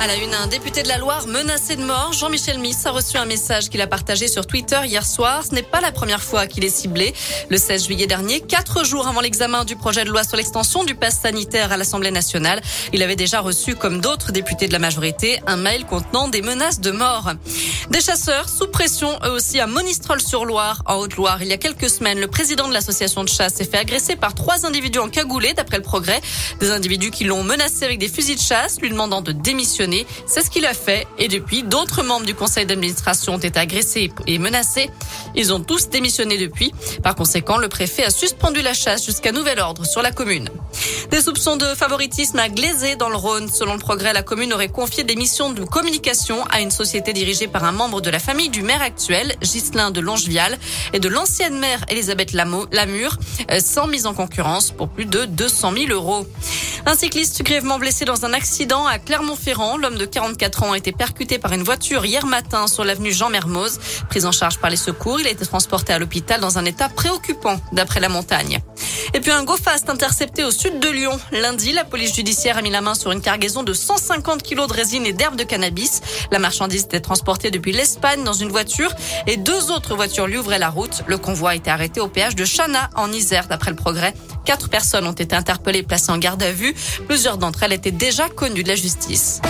À la une, un député de la Loire menacé de mort, Jean-Michel Miss a reçu un message qu'il a partagé sur Twitter hier soir. Ce n'est pas la première fois qu'il est ciblé. Le 16 juillet dernier, quatre jours avant l'examen du projet de loi sur l'extension du pass sanitaire à l'Assemblée nationale, il avait déjà reçu, comme d'autres députés de la majorité, un mail contenant des menaces de mort. Des chasseurs sous pression, eux aussi, à Monistrol-sur-Loire, en Haute-Loire. Il y a quelques semaines, le président de l'association de chasse s'est fait agresser par trois individus en cagoulé, d'après le progrès. Des individus qui l'ont menacé avec des fusils de chasse, lui demandant de démissionner c'est ce qu'il a fait. Et depuis, d'autres membres du conseil d'administration ont été agressés et menacés. Ils ont tous démissionné depuis. Par conséquent, le préfet a suspendu la chasse jusqu'à nouvel ordre sur la commune. Des soupçons de favoritisme à Glazé dans le Rhône. Selon le progrès, la commune aurait confié des missions de communication à une société dirigée par un membre de la famille du maire actuel, Ghislain de Longevial, et de l'ancienne maire Elisabeth Lamure, euh, sans mise en concurrence pour plus de 200 000 euros. Un cycliste grièvement blessé dans un accident à Clermont-Ferrand. L'homme de 44 ans a été percuté par une voiture hier matin sur l'avenue Jean Mermoz. Pris en charge par les secours, il a été transporté à l'hôpital dans un état préoccupant, d'après la montagne. Et puis un go fast intercepté au sud de Lyon. Lundi, la police judiciaire a mis la main sur une cargaison de 150 kilos de résine et d'herbes de cannabis. La marchandise était transportée depuis l'Espagne dans une voiture et deux autres voitures lui ouvraient la route. Le convoi a été arrêté au péage de Chana en Isère d'après le progrès. Quatre personnes ont été interpellées et placées en garde à vue. Plusieurs d'entre elles étaient déjà connues de la justice.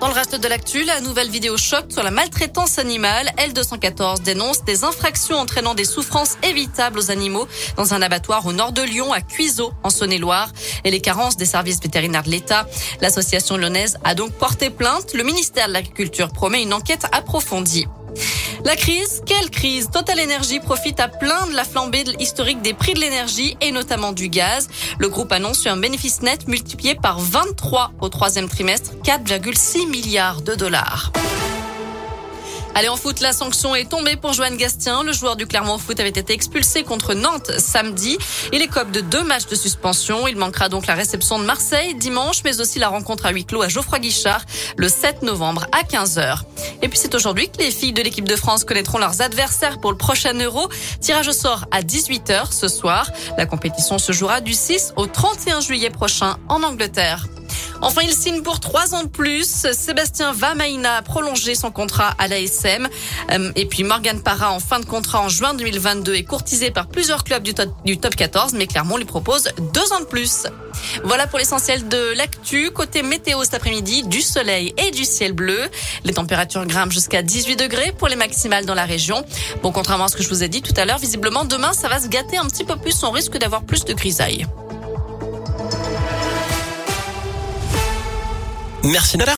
Dans le reste de l'actu, la nouvelle vidéo choc sur la maltraitance animale. L214 dénonce des infractions entraînant des souffrances évitables aux animaux dans un abattoir au nord de Lyon, à Cuiseaux, en Saône-et-Loire, et les carences des services vétérinaires de l'État. L'association lyonnaise a donc porté plainte. Le ministère de l'Agriculture promet une enquête approfondie. La crise, quelle crise? Total Energy profite à plein de la flambée historique des prix de l'énergie et notamment du gaz. Le groupe annonce un bénéfice net multiplié par 23 au troisième trimestre, 4,6 milliards de dollars. Allez, en foot, la sanction est tombée pour Joanne Gastien. Le joueur du Clermont Foot avait été expulsé contre Nantes samedi. Il écope de deux matchs de suspension. Il manquera donc la réception de Marseille dimanche, mais aussi la rencontre à huis clos à Geoffroy Guichard le 7 novembre à 15h. Et puis c'est aujourd'hui que les filles de l'équipe de France connaîtront leurs adversaires pour le prochain Euro. Tirage au sort à 18h ce soir. La compétition se jouera du 6 au 31 juillet prochain en Angleterre. Enfin, il signe pour trois ans de plus. Sébastien Vamaina a prolongé son contrat à l'ASM. Euh, et puis Morgan Parra, en fin de contrat en juin 2022, est courtisé par plusieurs clubs du top, du top 14, mais Clermont lui propose deux ans de plus. Voilà pour l'essentiel de l'actu. Côté météo cet après-midi, du soleil et du ciel bleu. Les températures grimpent jusqu'à 18 degrés pour les maximales dans la région. Bon, contrairement à ce que je vous ai dit tout à l'heure, visiblement demain, ça va se gâter un petit peu plus. On risque d'avoir plus de grisailles. Merci Nada.